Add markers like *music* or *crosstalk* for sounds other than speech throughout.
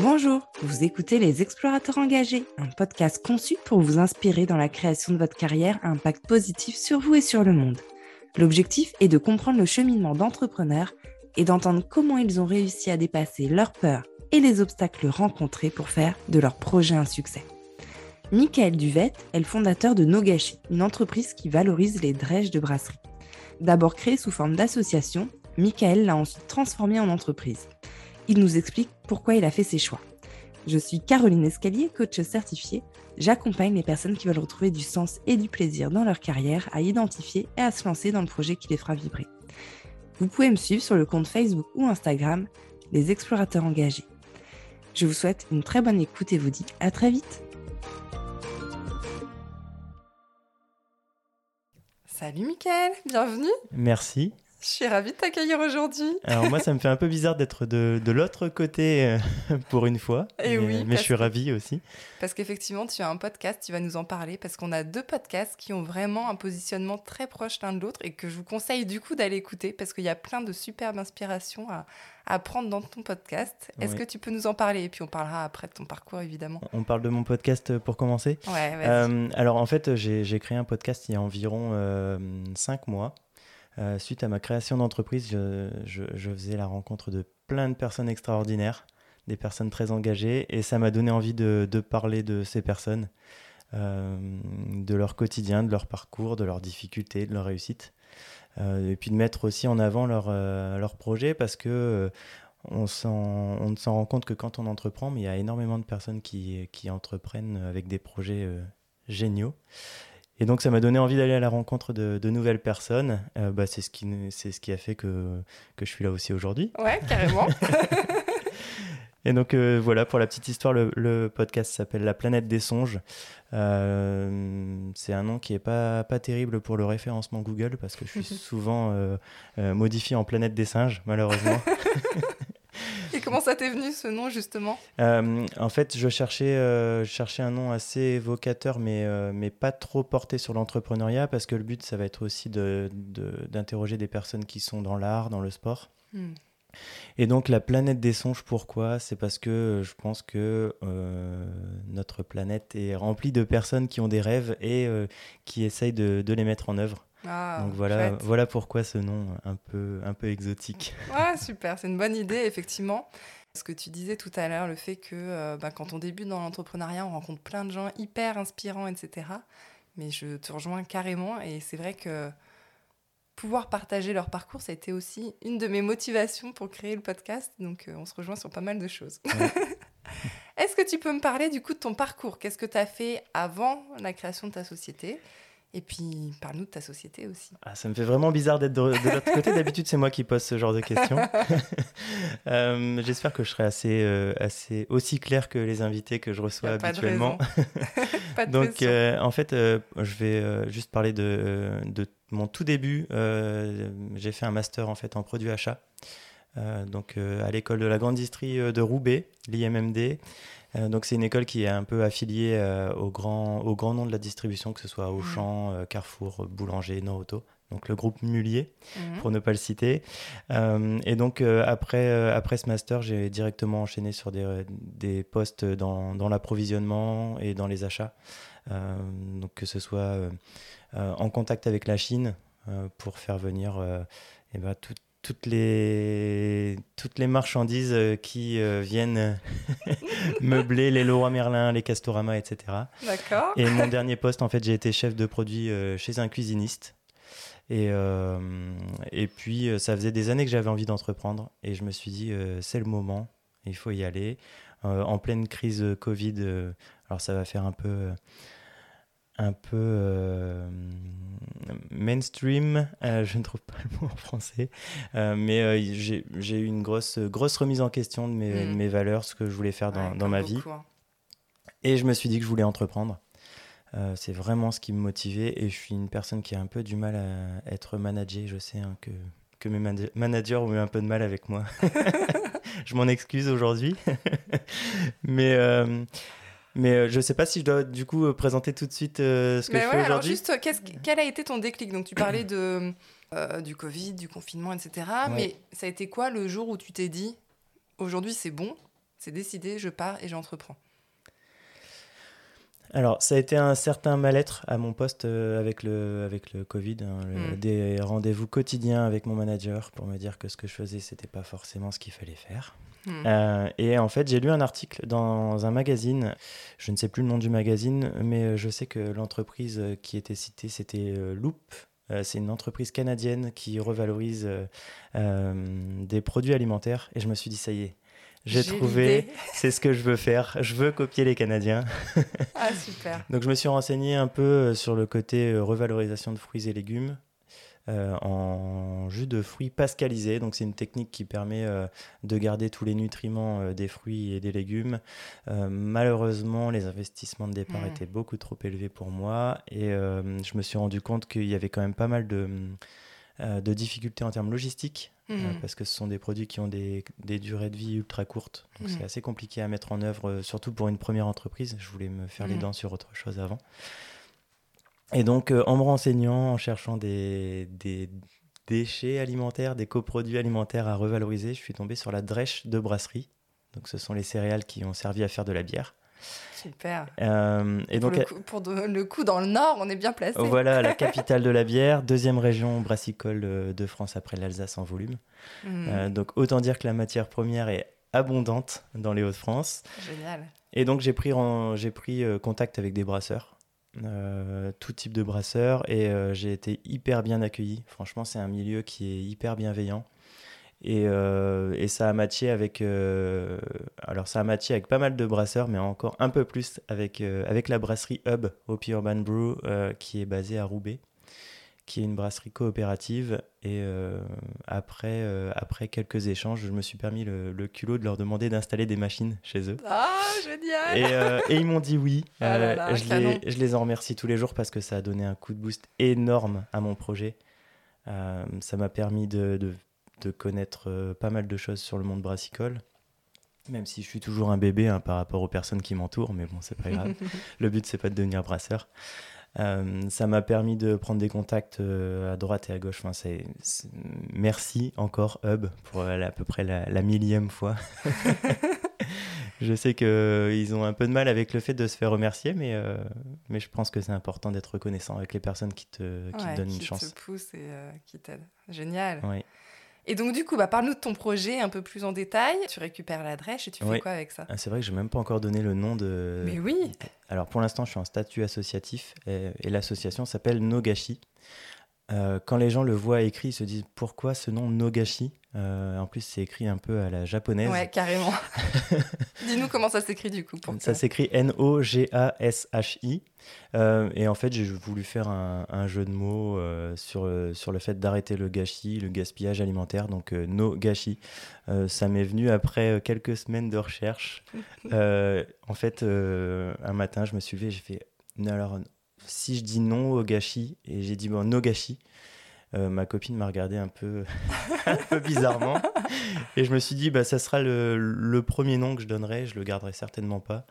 Bonjour, vous écoutez Les Explorateurs Engagés, un podcast conçu pour vous inspirer dans la création de votre carrière à impact positif sur vous et sur le monde. L'objectif est de comprendre le cheminement d'entrepreneurs et d'entendre comment ils ont réussi à dépasser leurs peurs et les obstacles rencontrés pour faire de leur projet un succès. Michael Duvette est le fondateur de Nogashi, une entreprise qui valorise les drèches de brasserie. D'abord créé sous forme d'association, Michael l'a ensuite transformé en entreprise. Il nous explique pourquoi il a fait ses choix. Je suis Caroline Escalier, coach certifiée. J'accompagne les personnes qui veulent retrouver du sens et du plaisir dans leur carrière à identifier et à se lancer dans le projet qui les fera vibrer. Vous pouvez me suivre sur le compte Facebook ou Instagram, les explorateurs engagés. Je vous souhaite une très bonne écoute et vous dis à très vite. Salut Mickaël, bienvenue. Merci. Je suis ravie de t'accueillir aujourd'hui. Alors moi, ça me fait un peu bizarre d'être de, de l'autre côté euh, *laughs* pour une fois. Et mais, oui, mais je suis ravie aussi. Parce qu'effectivement, tu as un podcast, tu vas nous en parler, parce qu'on a deux podcasts qui ont vraiment un positionnement très proche l'un de l'autre et que je vous conseille du coup d'aller écouter parce qu'il y a plein de superbes inspirations à, à prendre dans ton podcast. Est-ce Oui. que tu peux nous en parler? Et puis on parlera après de ton parcours, évidemment. On parle de mon podcast pour commencer. Ouais. Euh, alors en fait, j'ai créé un podcast il y a environ euh, cinq mois. Euh, suite à ma création d'entreprise, je, faisais la rencontre de plein de personnes extraordinaires, des personnes très engagées, et ça m'a donné envie de, parler de ces personnes, euh, de leur quotidien, de leur parcours, de leurs difficultés, de leurs réussites, Euh, et puis de mettre aussi en avant leurs leurs projets parce que on, ne s'en rend compte que quand on entreprend, mais il y a énormément de personnes qui, entreprennent avec des projets géniaux. Et donc ça m'a donné envie d'aller à la rencontre de, de nouvelles personnes. Euh, bah, c'est ce, qui, c'est ce qui a fait que, que je suis là aussi aujourd'hui. Ouais, carrément. *laughs* Et donc euh, voilà, pour la petite histoire, le, le podcast s'appelle La planète des songes. Euh, c'est un nom qui est pas, pas terrible pour le référencement Google parce que je suis *laughs* souvent modifié en planète des singes, malheureusement. *laughs* *laughs* comment ça t'est venu ce nom, justement? Euh, en fait, je cherchais, euh, je cherchais un nom assez évocateur, mais, euh, mais pas trop porté sur l'entrepreneuriat, parce que le but, ça va être aussi de- de- d'interroger des personnes qui sont dans l'art, dans le sport. Hmm. Et donc, la planète des songes, pourquoi? C'est parce que je pense que euh, notre planète est remplie de personnes qui ont des rêves et euh, qui essayent de, de les mettre en œuvre. Ah, donc voilà, chouette. voilà pourquoi ce nom un peu, un peu exotique. Ouais, *laughs* super, c'est une bonne idée, effectivement. Ce que tu disais tout à l'heure, le fait que euh, bah, quand on débute dans l'entrepreneuriat, on rencontre plein de gens hyper inspirants, etc. Mais je te rejoins carrément et c'est vrai que pouvoir partager leur parcours, ça a été aussi une de mes motivations pour créer le podcast. Donc euh, on se rejoint sur pas mal de choses. Ouais. *laughs* *laughs* Est-ce que tu peux me parler du coup de ton parcours? Qu'est-ce que tu as fait avant la création de ta société? Et puis parle-nous de ta société aussi. Ah, ça me fait vraiment bizarre d'être de, de l'autre côté. *laughs* D'habitude, c'est moi qui pose ce genre de questions. *laughs* Euh, J'espère que je serai assez, euh, assez aussi clair que les invités que je reçois habituellement. *laughs* Pas de Donc, euh, en fait, je vais juste parler de, de mon tout début. J'ai fait un master en fait en produits achats. Donc à l'école de la grande distrie de Roubaix, l'IMMD. Euh, donc c'est une école qui est un peu affiliée euh, au grand au grand nom de la distribution, que ce soit Auchan, euh, Carrefour, Boulanger, Noroto. Donc le groupe Mullier Mhm. pour ne pas le citer. Euh, et donc, euh, après, euh, après ce master, j'ai directement enchaîné sur des, des postes dans, dans l'approvisionnement et dans les achats. Donc, que ce soit en contact avec la Chine pour faire venir eh ben, tout- toutes, les, toutes les marchandises euh, qui euh, viennent *laughs* meubler les Leroy Merlin, les Castorama, etc. D'accord. Et mon *laughs* dernier poste, en fait, j'ai été chef de produit euh, chez un cuisiniste. Et, euh, et puis, ça faisait des années que j'avais envie d'entreprendre. Et je me suis dit, c'est le moment, il faut y aller. En pleine crise Covid, alors ça va faire un peu, un peu euh, mainstream, euh, *laughs* je ne trouve pas le mot en français, Euh, mais j'ai eu une grosse, grosse remise en question de mes, Mm. de mes valeurs, ce que je voulais faire dans, Ouais, dans ma vie. hein. Et je me suis dit que je voulais entreprendre. C'est vraiment ce qui me motivait et je suis une personne qui a un peu du mal à être managée. Je sais hein, que, que mes mana- managers ont eu un peu de mal avec moi. *laughs* *laughs* je m'en excuse aujourd'hui. mais mais euh, je sais pas si je dois du coup euh, présenter tout de suite euh, ce que Mais je ouais, fais alors aujourd'hui. juste, que- quel a été ton déclic? Donc tu parlais de euh, du Covid, du confinement, etc. Mais ça a été quoi le jour où tu t'es dit, aujourd'hui c'est bon, c'est décidé, je pars et j'entreprends? Alors, ça a été un certain mal-être à mon poste euh, avec, le, avec le Covid, hein, hmm. des rendez-vous quotidiens avec mon manager pour me dire que ce que je faisais, c'était pas forcément ce qu'il fallait faire. Hmm. Euh, et en fait, j'ai lu un article dans un magazine, je ne sais plus le nom du magazine, mais je sais que l'entreprise qui était citée, c'était Loop. Euh, c'est une entreprise canadienne qui revalorise des produits alimentaires. Et je me suis dit, ça y est, j'ai trouvé, *laughs* c'est ce que je veux faire. Je veux copier les Canadiens. ah, super. *laughs* Donc, je me suis renseigné un peu euh, sur le côté euh, revalorisation de fruits et légumes. Euh, en jus de fruits pascalisé. Donc c'est une technique qui permet de garder tous les nutriments des fruits et des légumes. malheureusement, les investissements de départ étaient beaucoup trop élevés pour moi et je me suis rendu compte qu'il y avait quand même pas mal de, de difficultés en termes logistiques euh, mhm. parce que ce sont des produits qui ont des, des durées de vie ultra courtes. Donc c'est mhm. assez compliqué à mettre en œuvre, euh, surtout pour une première entreprise. Je voulais me faire les mhm. dents sur autre chose avant. Et donc, euh, en me renseignant, en cherchant des, des, déchets alimentaires, des coproduits alimentaires à revaloriser, je suis tombé sur la drèche de brasserie. Donc, ce sont les céréales qui ont servi à faire de la bière. Super. Euh, et pour donc, le coup, pour le coup, dans le Nord, on est bien placé. Voilà, la *laughs* capitale de la bière, deuxième région brassicole euh, de France après l'Alsace en volume. Hmm. Euh, donc autant dire que la matière première est abondante dans les Hauts-de-France. Génial. Et donc j'ai pris, j'ai pris contact avec des brasseurs, tout type de brasseurs, et j'ai été hyper bien accueilli. Franchement, c'est un milieu qui est hyper bienveillant. Euh, et, ça a matché avec, euh, alors ça a matché avec pas mal de brasseurs, mais encore un peu plus avec, euh, avec la brasserie Hub au Urban Brew, qui est basée à Roubaix, qui est une brasserie coopérative. Et après, après quelques échanges, je me suis permis le, culot de leur demander d'installer des machines chez eux. Ah, génial Et, et ils m'ont dit oui. Ah je, les, je, les, en remercie tous les jours parce que ça a donné un coup de boost énorme à mon projet. ça m'a permis de, de de connaître euh, pas mal de choses sur le monde brassicole. Même si je suis toujours un bébé hein, par rapport aux personnes qui m'entourent, mais bon, c'est pas grave. *laughs* le but, c'est pas de devenir brasseur. Euh, ça m'a permis de prendre des contacts euh, à droite et à gauche. Enfin, c'est, Merci encore, Hub, pour à peu près la, millième fois. *laughs* *laughs* je sais qu'ils ont un peu de mal avec le fait de se faire remercier, mais, mais je pense que c'est important d'être reconnaissant avec les personnes qui te, qui te donnent une chance. Qui te poussent et qui t'aident. Génial. Oui. Et donc, du coup, bah, parle-nous de ton projet un peu plus en détail. Tu récupères la drèche et tu fais quoi avec ça? Ah, C'est vrai que je n'ai même pas encore donné le nom de. Mais oui Alors, pour l'instant, je suis en statut associatif et, l'association s'appelle Nogashi. Euh, quand les gens le voient écrit, ils se disent pourquoi ce nom Nogashi? Euh, En plus, c'est écrit un peu à la japonaise. Ouais, carrément. *laughs* Dis-nous comment ça s'écrit du coup. ça s'écrit N-O-G-A-S-H-I. Euh, et en fait, j'ai voulu faire un, jeu de mots sur, sur le fait d'arrêter le gâchis, le gaspillage alimentaire, donc no gâchis. ça m'est venu après quelques semaines de recherche. *laughs* en fait, un matin, je me suis levé, j'ai fait alors si je dis non au gâchis, et j'ai dit bon, no gâchis, euh, ma copine m'a regardé un peu, *laughs* un peu bizarrement. Et je me suis dit, bah, ça sera le, premier nom que je donnerai, je le garderai certainement pas.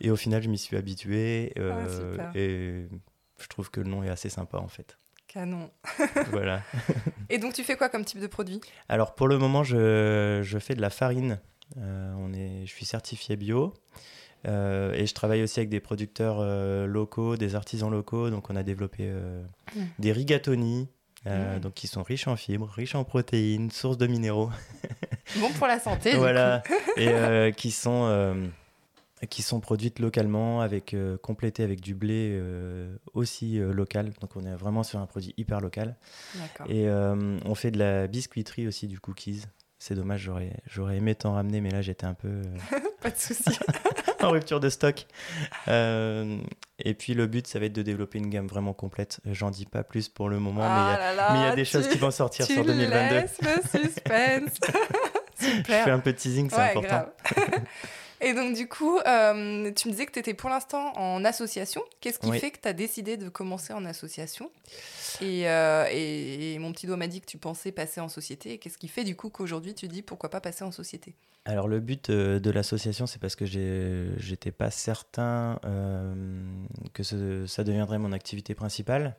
Et au final, je m'y suis habitué. Euh, ah, et je trouve que le nom est assez sympa en fait. Canon. *laughs* voilà. Et donc, tu fais quoi comme type de produit? Alors, pour le moment, je, je fais de la farine. Euh, on est, je suis certifié bio. Euh, et je travaille aussi avec des producteurs euh, locaux, des artisans locaux. Donc, on a développé euh, mm. des rigatoni, mm. donc qui sont riches en fibres, riches en protéines, sources de minéraux. *laughs* bon pour la santé. voilà. *laughs* et qui sont qui sont produites localement, avec complétées avec du blé aussi local. Donc, on est vraiment sur un produit hyper local. Et on fait de la biscuiterie aussi, du cookies. C'est dommage, j'aurais, j'aurais aimé t'en ramener, mais là j'étais un peu. *laughs* Pas de souci. En rupture de stock. Euh, et puis le but, ça va être de développer une gamme vraiment complète. J'en dis pas plus pour le moment, mais il y a, des choses qui vont sortir sur 2022. Laisses le suspense. *laughs* Super. Je fais un peu de teasing, c'est important. *laughs* Et donc, du coup, euh, tu me disais que tu étais pour l'instant en association. Qu'est-ce qui fait que tu as décidé de commencer en association? Euh, et, mon petit doigt m'a dit que tu pensais passer en société. Qu'est-ce qui fait du coup qu'aujourd'hui tu dis pourquoi pas passer en société? Alors, le but euh, de l'association, c'est parce que j'étais pas certain que ça deviendrait mon activité principale.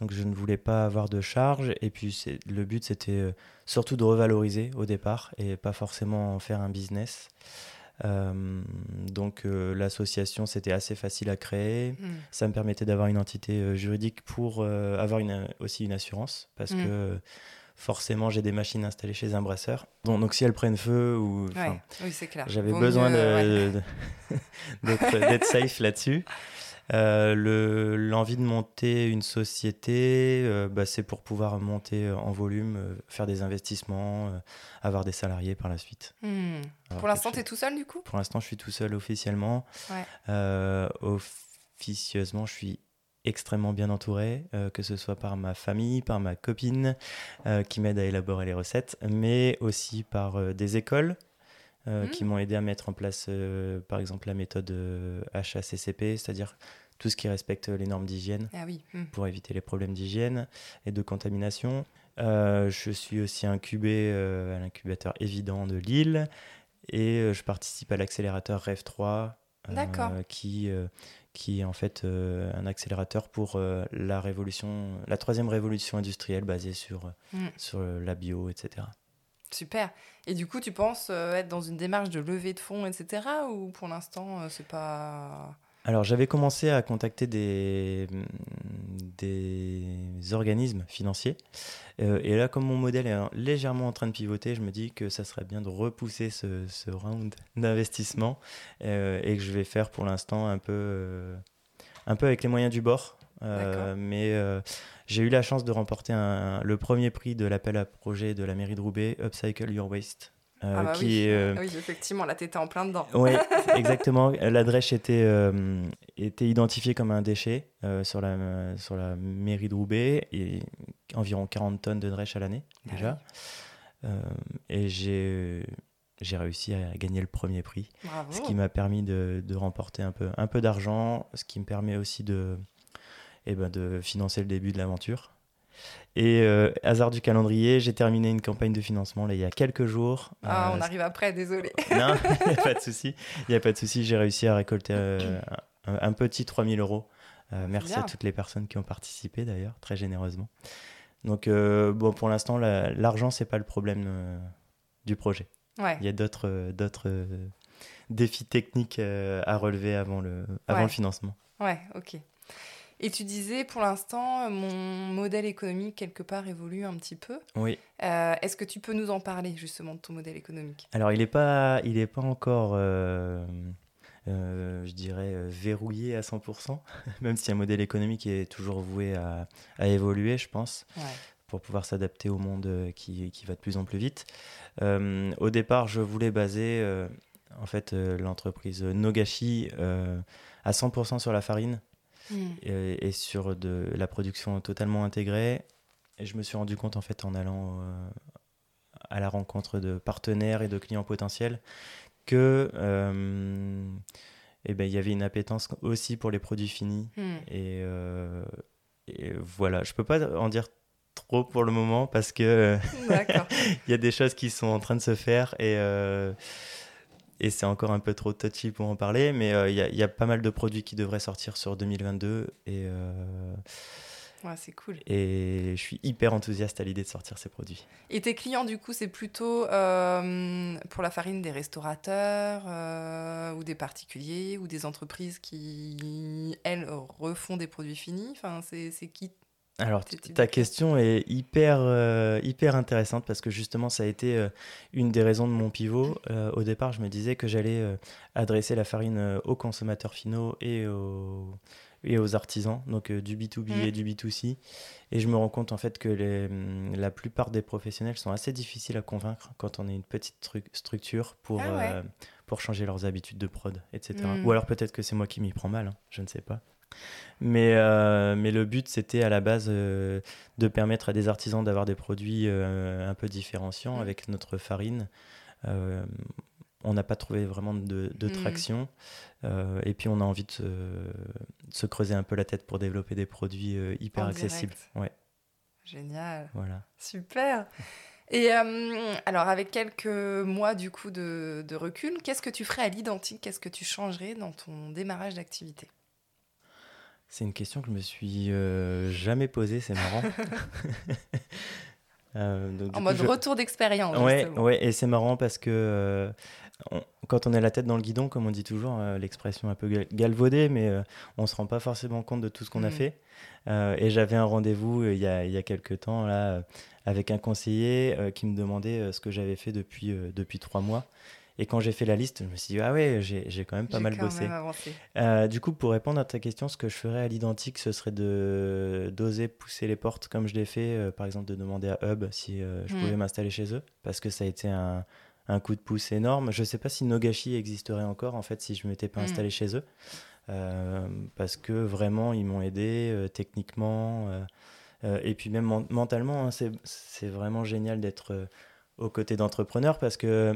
Donc, je ne voulais pas avoir de charge. Et puis, le but, c'était surtout de revaloriser au départ et pas forcément en faire un business. Euh, donc euh, l'association, c'était assez facile à créer. Hmm. Ça me permettait d'avoir une entité euh, juridique pour avoir une, aussi une assurance, parce hmm. que forcément j'ai des machines installées chez un brasseur. donc si elles prennent feu ou oui, j'avais besoin d'être safe là-dessus. *laughs* Euh, l'envie de monter une société, euh, bah, c'est pour pouvoir monter euh, en volume, faire des investissements, avoir des salariés par la suite. Hmm. Pour l'instant, tu es tout seul du coup? Pour l'instant, je suis tout seul officiellement. officieusement, je suis extrêmement bien entouré, que ce soit par ma famille, par ma copine qui m'aide à élaborer les recettes, mais aussi par des écoles hmm. qui m'ont aidé à mettre en place, par exemple, la méthode HACCP, c'est-à-dire tout ce qui respecte les normes d'hygiène ah hmm. pour éviter les problèmes d'hygiène et de contamination. Euh, je suis aussi incubé euh, à l'incubateur évident de Lille et euh, je participe à l'accélérateur REV 3 qui, qui est en fait un accélérateur pour la révolution, la troisième révolution industrielle basée sur, hmm. sur la bio, etc. Super. Et du coup, tu penses être dans une démarche de levée de fonds, etc. Ou pour l'instant, c'est pas alors j'avais commencé à contacter des, des organismes financiers. Euh, et là, comme mon modèle est légèrement en train de pivoter, je me dis que ça serait bien de repousser ce, ce round d'investissement euh, et que je vais faire pour l'instant un peu, euh, un peu avec les moyens du bord. Mais j'ai eu la chance de remporter le premier prix de l'appel à projet de la mairie de Roubaix, Upcycle Your Waste. Euh, ah bah qui euh, oui. effectivement, là, tu étais en plein dedans. Oui, *laughs* exactement. La drèche était, euh, était identifiée comme un déchet sur, la, sur la mairie de Roubaix, et environ 40 tonnes de drèche à l'année, ah déjà. et j'ai j'ai réussi à gagner le premier prix, ce qui m'a permis de, de, remporter un peu, un peu d'argent, ce qui me permet aussi de, eh ben, de financer le début de l'aventure. Et euh, hasard du calendrier, j'ai terminé une campagne de financement là, il y a quelques jours. Ah, on euh, arrive après, désolé. *laughs* non, il n'y a pas de souci. Il n'y a pas de souci. J'ai réussi à récolter euh, un, petit 3000 euros. merci à toutes les personnes qui ont participé d'ailleurs, très généreusement. Donc, bon, pour l'instant, l'argent, c'est pas le problème du projet. Ouais. Il y a d'autres défis techniques à relever avant le, avant le financement. Ouais, ok. Et tu disais, pour l'instant, mon modèle économique, quelque part, évolue un petit peu. Oui. Euh, est-ce que tu peux nous en parler, justement, de ton modèle économique? Alors, il n'est pas, il est pas encore, euh, euh, je dirais, verrouillé à 100%, *laughs* même si un modèle économique est toujours voué à, à évoluer, je pense. pour pouvoir s'adapter au monde qui, qui, va de plus en plus vite. au départ, je voulais baser en fait l'entreprise Nogashi à 100% sur la farine Mm. et, sur de la production totalement intégrée. Et je me suis rendu compte en fait en allant euh, à la rencontre de partenaires et de clients potentiels que euh, eh ben, il y avait une appétence aussi pour les produits finis. Mm. Et, euh, et, voilà, je peux pas en dire trop pour le moment parce que *laughs* il y a des choses qui sont en train de se faire et et c'est encore un peu trop touchy pour en parler, mais euh, il y, a pas mal de produits qui devraient sortir sur 2022 et euh, ouais, c'est cool. Et je suis hyper enthousiaste à l'idée de sortir ces produits. Et tes clients, du coup, c'est plutôt euh, pour la farine des restaurateurs ou des particuliers ou des entreprises qui, elles, refont des produits finis? Enfin, C'est qui alors, ta question est hyper, euh, hyper intéressante parce que justement, ça a été euh, une des raisons de mon pivot. Euh, au départ, je me disais que j'allais adresser la farine aux consommateurs finaux et aux, et aux artisans, donc du B2B mm. et du B2C. Et je me rends compte en fait que les, mm, la plupart des professionnels sont assez difficiles à convaincre quand on est une petite structure pour, ah pour changer leurs habitudes de prod, etc. Mm. Ou alors peut-être que c'est moi qui m'y prends mal, hein, je ne sais pas. Mais, euh, mais le but, c'était à la base euh, de permettre à des artisans d'avoir des produits euh, un peu différenciants avec notre farine. on n'a pas trouvé vraiment de, de Mm. traction. Et puis on a envie de se, de se creuser un peu la tête pour développer des produits hyper En accessibles. Ouais, Génial. voilà. Super. Et alors, avec quelques mois du coup de, de recul, qu'est-ce que tu ferais à l'identique? Qu'est-ce que tu changerais dans ton démarrage d'activité? C'est une question que je me suis euh, jamais posée, c'est marrant. *laughs* *laughs* Euh, donc, En coup, mode je- retour d'expérience. Ouais, ouais, et c'est marrant parce que euh, on- quand on a la tête dans le guidon, comme on dit toujours, l'expression un peu gal- galvaudée, mais on se rend pas forcément compte de tout ce qu'on a Mm. fait. Et j'avais un rendez-vous il y a, il y a quelques temps là, avec un conseiller qui me demandait ce que j'avais fait depuis, depuis trois mois. Et quand j'ai fait la liste, je me suis dit, ah ouais, j'ai quand même pas mal bossé. Euh, du coup, pour répondre à ta question, ce que je ferais à l'identique, ce serait d'oser pousser les portes comme je l'ai fait, euh, par exemple de demander à Hub si euh, je pouvais m'installer chez eux, parce que ça a été un, un coup de pouce énorme. Je sais pas si Nogashi existerait encore en fait si je m'étais pas Mm. installé chez eux, parce que vraiment ils m'ont aidé techniquement et puis même men- mentalement. hein, c'est vraiment génial d'être aux côtés d'entrepreneurs parce que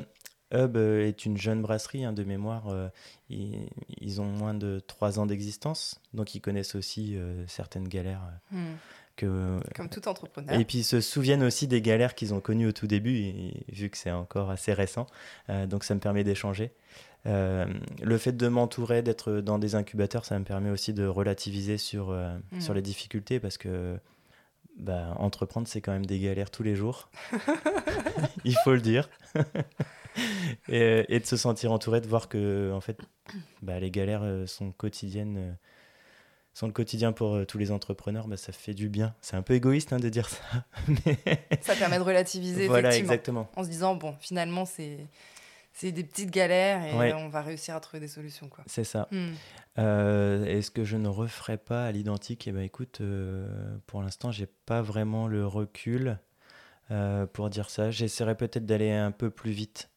Hub euh, est une jeune brasserie hein, de mémoire. euh, ils, ils ont moins de 3 ans d'existence, donc ils connaissent aussi euh, certaines galères euh, Hmm. que. Comme tout entrepreneur. Et puis ils se souviennent aussi des galères qu'ils ont connues au tout début, et- vu que c'est encore assez récent. Donc ça me permet d'échanger. Le fait de m'entourer, d'être dans des incubateurs, ça me permet aussi de relativiser sur, euh, Mm. sur les difficultés parce que bah, entreprendre, c'est quand même des galères tous les jours. *laughs* *laughs* Il faut le dire. *laughs* et, et de se sentir entouré, de voir que en fait, bah, les galères euh, sont quotidiennes. euh, sont le quotidien pour euh, tous les entrepreneurs, bah, ça fait du bien. C'est un peu égoïste hein, de dire ça. *laughs* mais Ça permet de relativiser voilà, effectivement. exactement. En se disant, bon, finalement, c'est c'est des petites galères et Ouais. on va réussir à trouver des solutions. Quoi. C'est ça. Hmm. Euh, Est-ce que je ne referai pas à l'identique? Eh ben écoute, euh, pour l'instant, j'ai pas vraiment le recul euh, pour dire ça. J'essaierai peut-être d'aller un peu plus vite.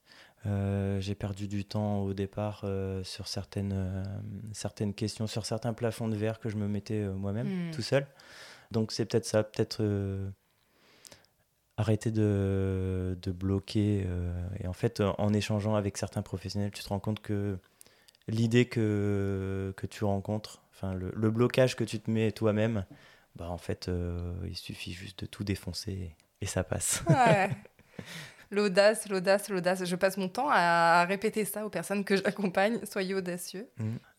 Euh, j'ai perdu du temps au départ euh, sur certaines, euh, certaines questions, sur certains plafonds de verre que je me mettais moi-même, Hmm. tout seul. Donc c'est peut-être ça, peut-être arrêter de, de bloquer. et en fait, en échangeant avec certains professionnels, tu te rends compte que l'idée que, que tu rencontres, enfin le, le blocage que tu te mets toi-même, bah en fait, il suffit juste de tout défoncer et, et ça passe. Ouais. *laughs* L'audace, l'audace, l'audace. Je passe mon temps à répéter ça aux personnes que j'accompagne. Soyez audacieux.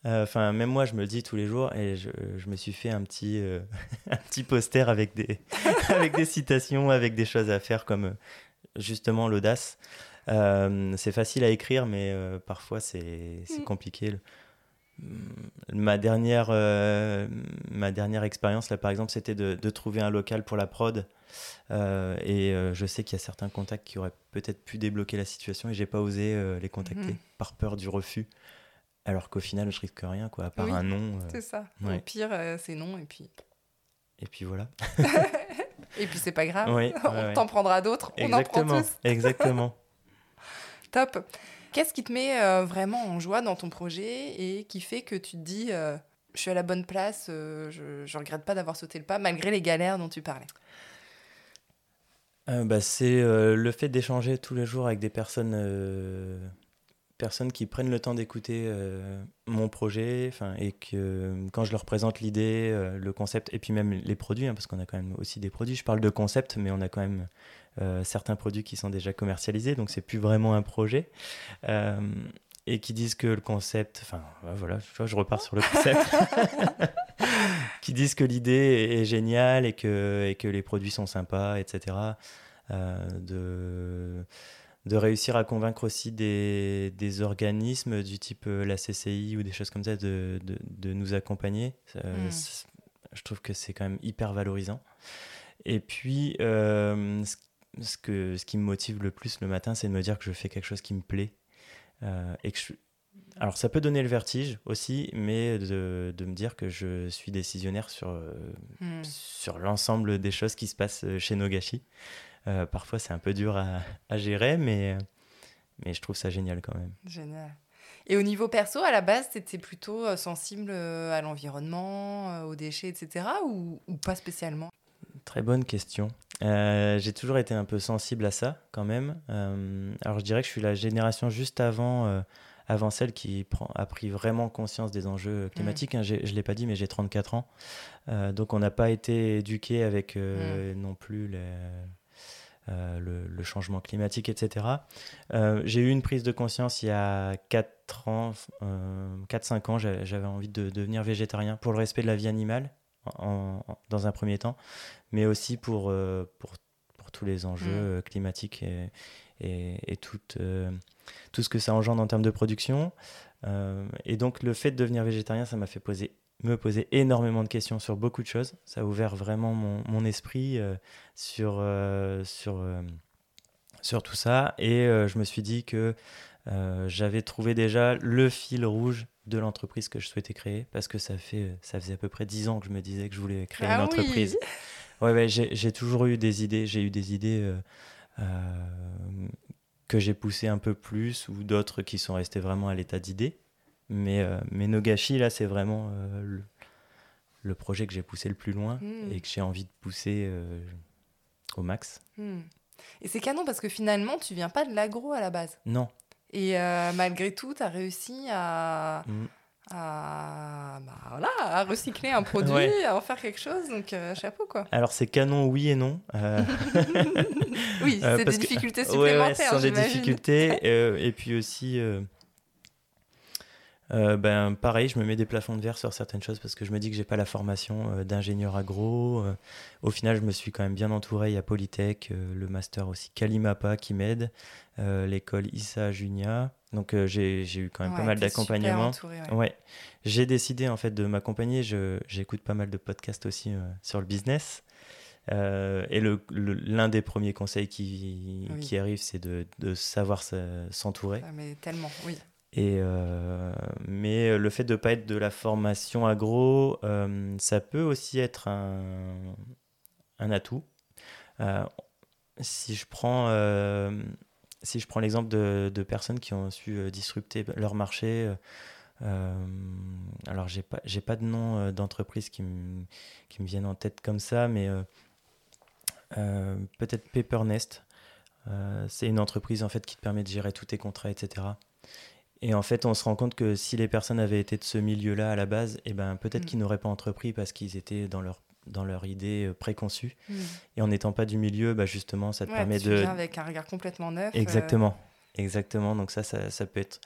Euh, Enfin, même moi, je me le dis tous les jours et je, je me suis fait un petit, euh, *laughs* un petit poster avec des, *laughs* avec des citations, avec des choses à faire comme euh, justement l'audace. Euh, c'est facile à écrire, mais euh, parfois c'est c'est Mm. compliqué. Le- Ma dernière, euh, ma dernière expérience, là, par exemple, c'était de, de trouver un local pour la prod. Euh, et euh, je sais qu'il y a certains contacts qui auraient peut-être pu débloquer la situation et j'ai pas osé euh, les contacter Mhm. par peur du refus. Alors qu'au final, je risque rien, quoi, à part Oui, un nom. C'est ça. ouais. Au pire, c'est non. Et puis, et puis voilà. *laughs* et puis c'est pas grave. Oui, *laughs* on ouais, ouais. t'en prendra d'autres. On en prend Exactement. tous. *laughs* Exactement. Top. Qu'est-ce qui te met euh, vraiment en joie dans ton projet et qui fait que tu te dis euh, je suis à la bonne place, euh, je, je regrette pas d'avoir sauté le pas malgré les galères dont tu parlais? Euh, bah, c'est euh, le fait d'échanger tous les jours avec des personnes, euh, personnes qui prennent le temps d'écouter mon projet, et que quand je leur présente l'idée, le concept, et puis même les produits, hein, parce qu'on a quand même aussi des produits. Je parle de concept, mais on a quand même certains produits qui sont déjà commercialisés, donc c'est plus vraiment un projet. Et qui disent que le concept, enfin ouais, voilà, je repars sur le concept, *laughs* qui disent que l'idée est géniale et que, et que les produits sont sympas, etc. Euh, de, de réussir à convaincre aussi des, des organismes du type euh, la CCI ou des choses comme ça de, de, de nous accompagner. Euh, Mm. c'est- Je trouve que c'est quand même hyper valorisant. Et puis, ce, ce que, ce qui me motive le plus le matin, c'est de me dire que je fais quelque chose qui me plaît. Et que je- Alors, ça peut donner le vertige aussi, mais de, de me dire que je suis décisionnaire sur, euh, Hmm. sur l'ensemble des choses qui se passent euh, chez Nogashi. Euh, parfois, c'est un peu dur à, à gérer, mais, mais je trouve ça génial quand même. Génial. Et au niveau perso, à la base, tu étais plutôt euh, sensible à l'environnement, aux déchets, etc. ou, ou pas spécialement? Très bonne question. j'ai toujours été un peu sensible à ça quand même. alors je dirais que je suis la génération juste avant avant celle qui prend, a pris vraiment conscience des enjeux climatiques. Hein. je ne l'ai pas dit, mais j'ai 34 ans. Euh, donc on n'a pas été éduqué avec euh, non plus euh, le, changement climatique, etc. j'ai eu une prise de conscience il y a 4 ans, 4-5 ans, j'avais envie de devenir végétarien pour le respect de la vie animale, dans un premier temps, mais aussi pour, pour, pour tous les enjeux climatiques et, et, et toute tout ce que ça engendre en termes de production. Euh, et donc le fait de devenir végétarien, ça m'a fait poser, me poser énormément de questions sur beaucoup de choses. Ça a ouvert vraiment mon, mon esprit euh, sur, euh, sur, sur tout ça. Et je me suis dit que j'avais trouvé déjà le fil rouge de l'entreprise que je souhaitais créer parce que ça, fait, ça faisait à peu près dix ans que je me disais que je voulais créer une ah entreprise. Ouais, ouais j'ai toujours eu des idées. J'ai eu des idées que j'ai poussé un peu plus ou d'autres qui sont restés vraiment à l'état d'idée. Mais, euh, mais Nogashi, là, c'est vraiment euh, le, projet que j'ai poussé le plus loin hmm. et que j'ai envie de pousser euh, au max. Hmm. Et c'est canon parce que finalement, tu viens pas de l'agro à la base. Non. Et malgré tout, tu as réussi à, hmm à, bah, voilà, à recycler un produit, à en faire quelque chose. Donc, euh, chapeau, quoi. Alors, c'est canon, oui et non. Euh, *laughs* oui, euh, c'est des difficultés supplémentaires. Ouais, ouais, ce sont des difficultés. *laughs* et puis aussi, euh, ben pareil, je me mets des plafonds de verre sur certaines choses parce que je me dis que j'ai pas la formation euh, d'ingénieur agro. Euh, au final, je me suis quand même bien entouré. Il y a Polytech, le master aussi Kalimapa qui m'aide, l'école Issa Junia. Donc j'ai eu quand même pas mal d'accompagnement. Ouais. J'ai décidé en fait de m'accompagner. J'écoute pas mal de podcasts aussi sur le business. et l'un le, l'un des premiers conseils qui, qui arrive, c'est de, de, savoir s'entourer. Ah, mais tellement, oui. Euh, mais le fait de ne pas être de la formation agro, euh, ça peut aussi être un, atout. Euh, si je prends, l'exemple de, personnes qui ont su disrupter leur marché, alors j'ai pas, pas de nom d'entreprise qui, me viennent en tête comme ça, mais peut-être Paper c'est une entreprise en fait qui te permet de gérer tous tes contrats, etc. Et en fait, on se rend compte que si les personnes avaient été de ce milieu-là à la base, eh ben, peut-être mm. qu'ils n'auraient pas entrepris parce qu'ils étaient dans leur, dans leur idée euh, préconçue. Mm. Et en n'étant pas du milieu, bah, justement, ça te permet tu de. Viens avec un regard complètement neuf. Euh. Exactement. Exactement. Donc, ça, ça, ça, peut être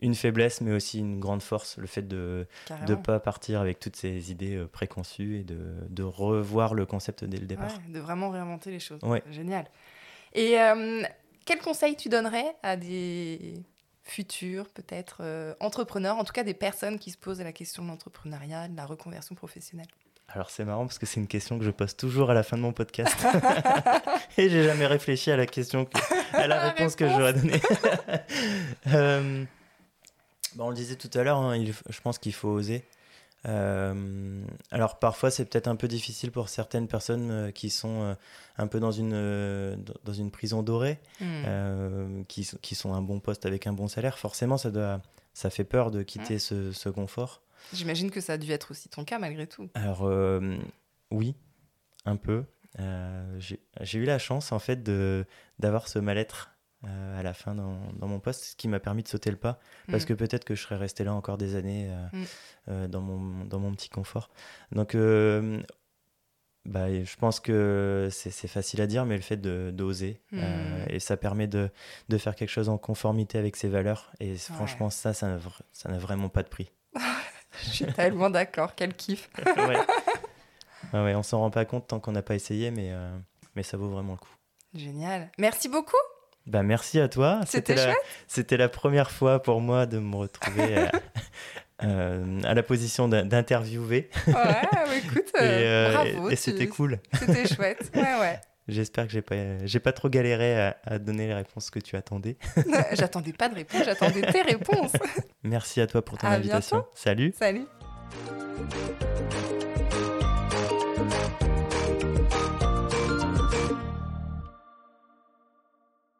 une faiblesse, mais aussi une grande force, le fait de ne pas partir avec toutes ces idées euh, préconçues et de, de revoir le concept dès le départ. de vraiment réinventer les choses. Ouais. Génial. Et quel conseil tu donnerais à des futurs, peut-être euh, entrepreneurs, en tout cas des personnes qui se posent la question de l'entrepreneuriat, de la reconversion professionnelle alors c'est marrant parce que c'est une question que je pose toujours à la fin de mon podcast *laughs* et j'ai jamais réfléchi à la question, que, à la, *laughs* réponse, que j'aurais donnée. *laughs* euh, bon, on le disait tout à l'heure, hein, je pense qu'il faut oser. Euh, alors parfois c'est peut-être un peu difficile pour certaines personnes euh, qui sont euh, un peu dans une, dans une prison dorée, hmm. qui, qui sont un bon poste avec un bon salaire. Forcément ça, doit, ça fait peur de quitter hmm. ce, ce, confort. J'imagine que ça a dû être aussi ton cas malgré tout. Alors oui, un peu. J'ai eu la chance en fait d'avoir ce mal-être à la fin dans, dans, mon poste, ce qui m'a permis de sauter le pas, parce mm. que peut-être que je serais resté là encore des années euh, mm. euh, dans, mon, dans mon petit confort. Donc, bah, je pense que c'est facile à dire, mais le fait d'oser, mm. et ça permet de, de, faire quelque chose en conformité avec ses valeurs, et franchement, ça, ça n'a vraiment pas de prix. *laughs* je suis tellement d'accord, quel kiff. *laughs* ouais. Ah ouais, on s'en rend pas compte tant qu'on n'a pas essayé, mais, mais ça vaut vraiment le coup. Génial. Merci beaucoup. Bah, merci à toi. C'était la, c'était la première fois pour moi de me retrouver à, *laughs* euh, à la position d'interviewer. Ouais, *laughs* écoute, et, euh, bravo. Et, c'était cool. C'était *laughs* chouette. Ouais, ouais. J'espère que j'ai pas, j'ai pas trop galéré à, à, donner les réponses que tu attendais. j'attendais pas de réponse, j'attendais tes réponses. Merci à toi pour ton invitation. Salut. Salut.